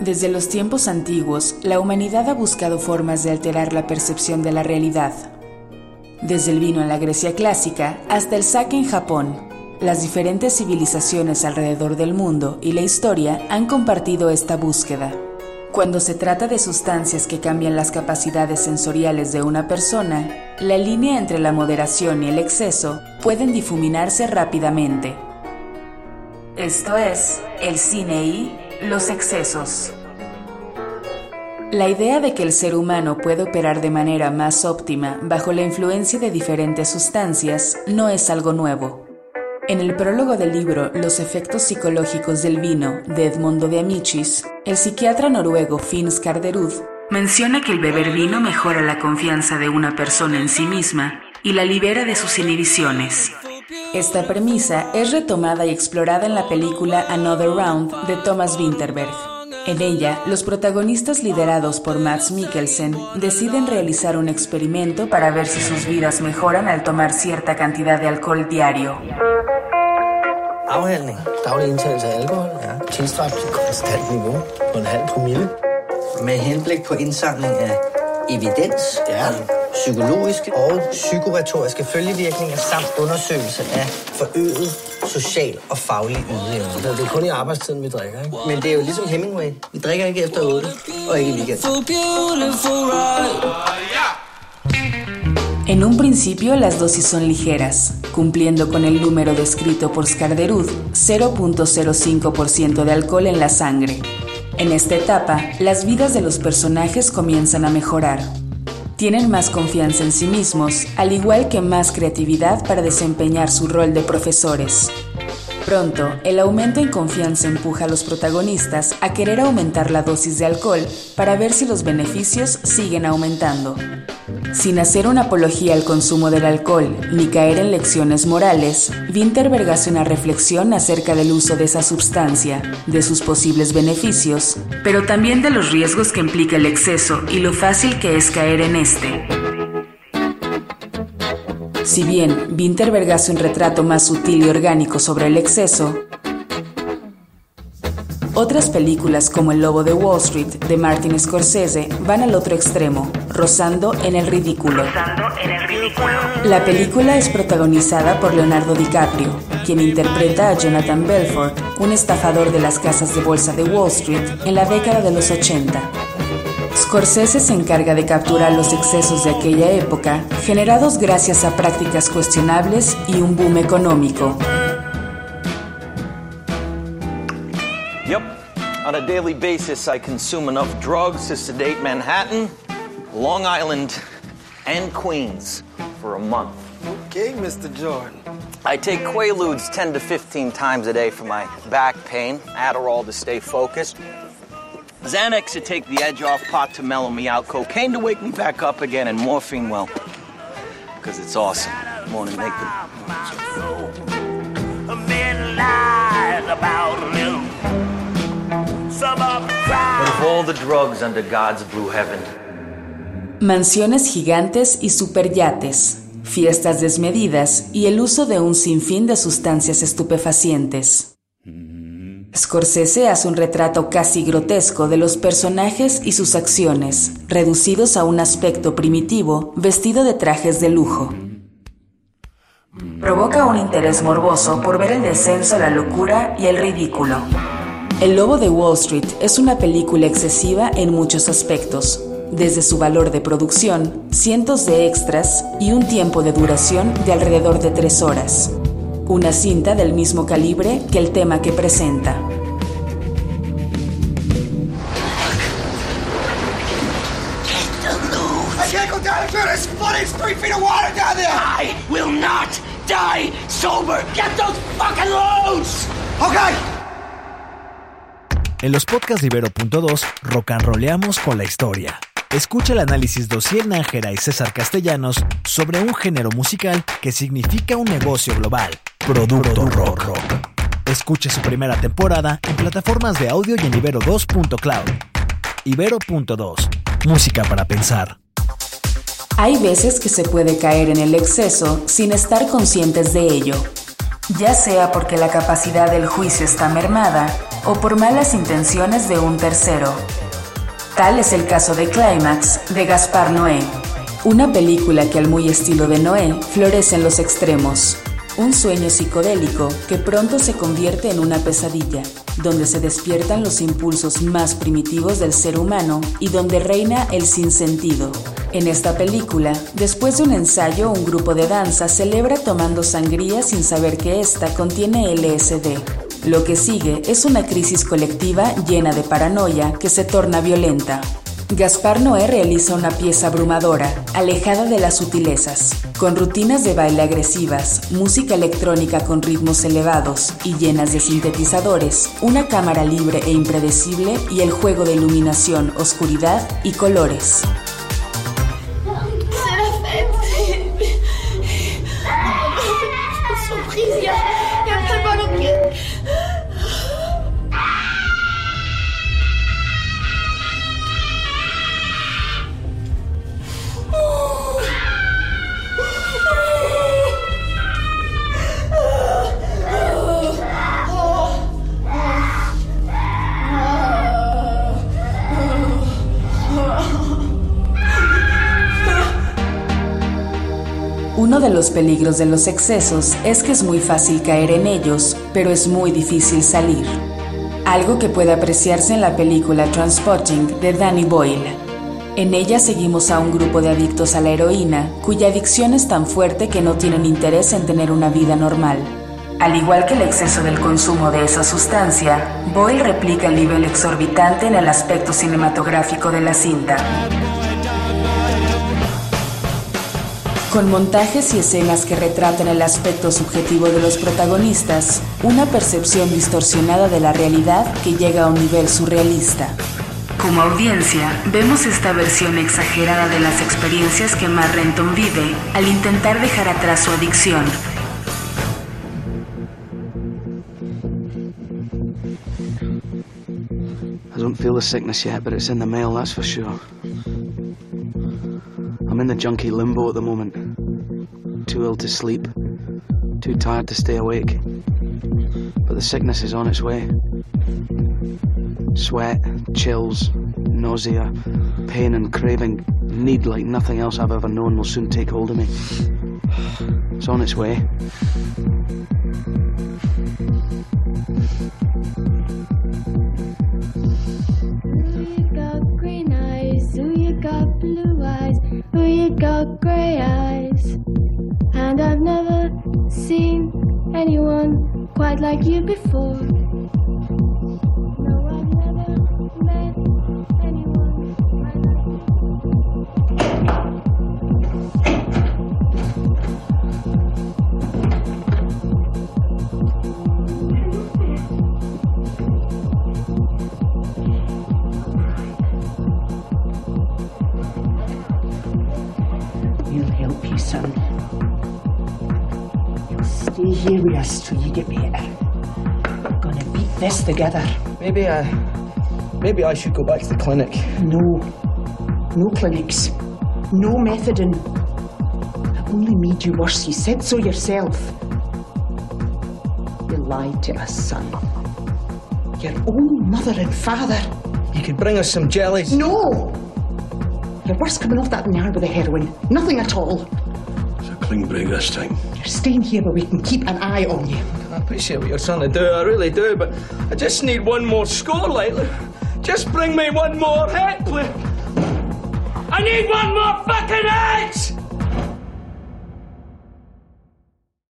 Desde los tiempos antiguos, la humanidad ha buscado formas de alterar la percepción de la realidad. Desde el vino en la Grecia clásica hasta el sake en Japón, las diferentes civilizaciones alrededor del mundo y la historia han compartido esta búsqueda. Cuando se trata de sustancias que cambian las capacidades sensoriales de una persona, la línea entre la moderación y el exceso pueden difuminarse rápidamente. Esto es el cine y los excesos. La idea de que el ser humano puede operar de manera más óptima bajo la influencia de diferentes sustancias no es algo nuevo. En el prólogo del libro Los efectos psicológicos del vino de Edmondo de Amicis, el psiquiatra noruego Finn Skarderud menciona que el beber vino mejora la confianza de una persona en sí misma y la libera de sus inhibiciones. Esta premisa es retomada y explorada en la película Another Round de Thomas Winterberg. En ella, los protagonistas liderados por Max Mikkelsen deciden realizar un experimento para ver si sus vidas mejoran al tomar cierta cantidad de alcohol diario. Afhandling. Daglig indtagelse af alkohol tilstræbt til konstant niveau på en halv promille. Med henblik på indsamling af evidens ja. Psykologiske og psykoretoriske følgevirkninger samt undersøgelse af forøget social og faglig ydeevne. Det er kun i arbejdstiden, vi drikker, ikke? Men det er jo ligesom Hemingway. Vi drikker ikke efter 8, og ikke i weekend. En un principio las dosis son ligeras, cumpliendo con el número descrito por Skarderud, 0.05% de alcohol en la sangre. En esta etapa, las vidas de los personajes comienzan a mejorar. Tienen más confianza en sí mismos, al igual que más creatividad para desempeñar su rol de profesores. Pronto, el aumento en confianza empuja a los protagonistas a querer aumentar la dosis de alcohol para ver si los beneficios siguen aumentando. Sin hacer una apología al consumo del alcohol ni caer en lecciones morales, Winterberg hace una reflexión acerca del uso de esa sustancia, de sus posibles beneficios, pero también de los riesgos que implica el exceso y lo fácil que es caer en este. Si bien Winterberg hace un retrato más sutil y orgánico sobre el exceso, otras películas como El Lobo de Wall Street de Martin Scorsese van al otro extremo, rozando en el ridículo. La película es protagonizada por Leonardo DiCaprio, quien interpreta a Jonathan Belfort, un estafador de las casas de bolsa de Wall Street en la década de los 80. Scorsese se encarga de capturar los excesos de aquella época, generados gracias a prácticas cuestionables y un boom económico. On a daily basis, I consume enough drugs to sedate Manhattan, Long Island, and Queens for a month. Okay, Mr. Jordan. I take Quaaludes 10 to 15 times a day for my back pain, Adderall to stay focused, Xanax to take the edge off, pot to mellow me out, cocaine to wake me back up again, and morphine, well, because it's awesome. Want to make them. the drugs under God's blue heaven, Mansiones gigantes y superyates, fiestas desmedidas y el uso de un sinfín de sustancias estupefacientes. Hmm. Scorsese hace un retrato casi grotesco de los personajes y sus acciones, reducidos a un aspecto primitivo, vestido de trajes de lujo. Provoca un interés morboso por ver el descenso, la locura y el ridículo. El Lobo de Wall Street es una película excesiva en muchos aspectos, desde su valor de producción, cientos de extras y un tiempo de duración de alrededor de tres horas. Una cinta del mismo calibre que el tema que presenta. I will not die sober. Get those fucking loads. Okay. En los podcasts de Ibero.2, rock and rollamos con la historia. Escucha el análisis de Ociel Nájera y César Castellanos sobre un género musical que significa un negocio global, Producto Rock. Escuche su primera temporada en plataformas de audio y en Ibero2.cloud. Ibero.2, música para pensar. Hay veces que se puede caer en el exceso sin estar conscientes de ello, ya sea porque la capacidad del juicio está mermada o por malas intenciones de un tercero. Tal es el caso de Climax de Gaspar Noé, una película que al muy estilo de Noé florece en los extremos, un sueño psicodélico que pronto se convierte en una pesadilla, donde se despiertan los impulsos más primitivos del ser humano y donde reina el sinsentido. En esta película, después de un ensayo, un grupo de danza celebra tomando sangría sin saber que ésta contiene LSD. Lo que sigue es una crisis colectiva llena de paranoia que se torna violenta. Gaspar Noé realiza una pieza abrumadora, alejada de las sutilezas, con rutinas de baile agresivas, música electrónica con ritmos elevados y llenas de sintetizadores, una cámara libre e impredecible y el juego de iluminación, oscuridad y colores. Uno de los peligros de los excesos es que es muy fácil caer en ellos, pero es muy difícil salir. Algo que puede apreciarse en la película Transpotting de Danny Boyle. En ella seguimos a un grupo de adictos a la heroína, cuya adicción es tan fuerte que no tienen interés en tener una vida normal. Al igual que el exceso del consumo de esa sustancia, Boyle replica el nivel exorbitante en el aspecto cinematográfico de la cinta. Con montajes y escenas que retratan el aspecto subjetivo de los protagonistas, una percepción distorsionada de la realidad que llega a un nivel surrealista. Como audiencia, vemos esta versión exagerada de las experiencias que Matt Renton vive al intentar dejar atrás su adicción. I don't feel the sickness yet, but it's in the mail, that's for sure. I'm in the junkie limbo at the moment. Too ill to sleep, too tired to stay awake. But the sickness is on its way. Sweat, chills, nausea, pain, and craving, need like nothing else I've ever known will soon take hold of me. It's on its way. you got green eyes? Ooh, you got blue eyes? Ooh, you got grey eyes? Like you before. No, I've never met anyone We'll help you, son. You'll stay here with us till you get better. We're gonna beat this together. Maybe, uh, maybe I should go back to the clinic. No. No clinics. No methadone. It only made you worse. You said so yourself. You lied to us, son. Your own mother and father. You could bring us some jellies. No! You're worse coming off that than you are with the heroin. Nothing at all. It's a clean break this time. You're staying here where we can keep an eye on you. I appreciate what you're trying to do, I really do, but I just need one more score, lately. Just bring me one more hit, please. I need one more fucking hit!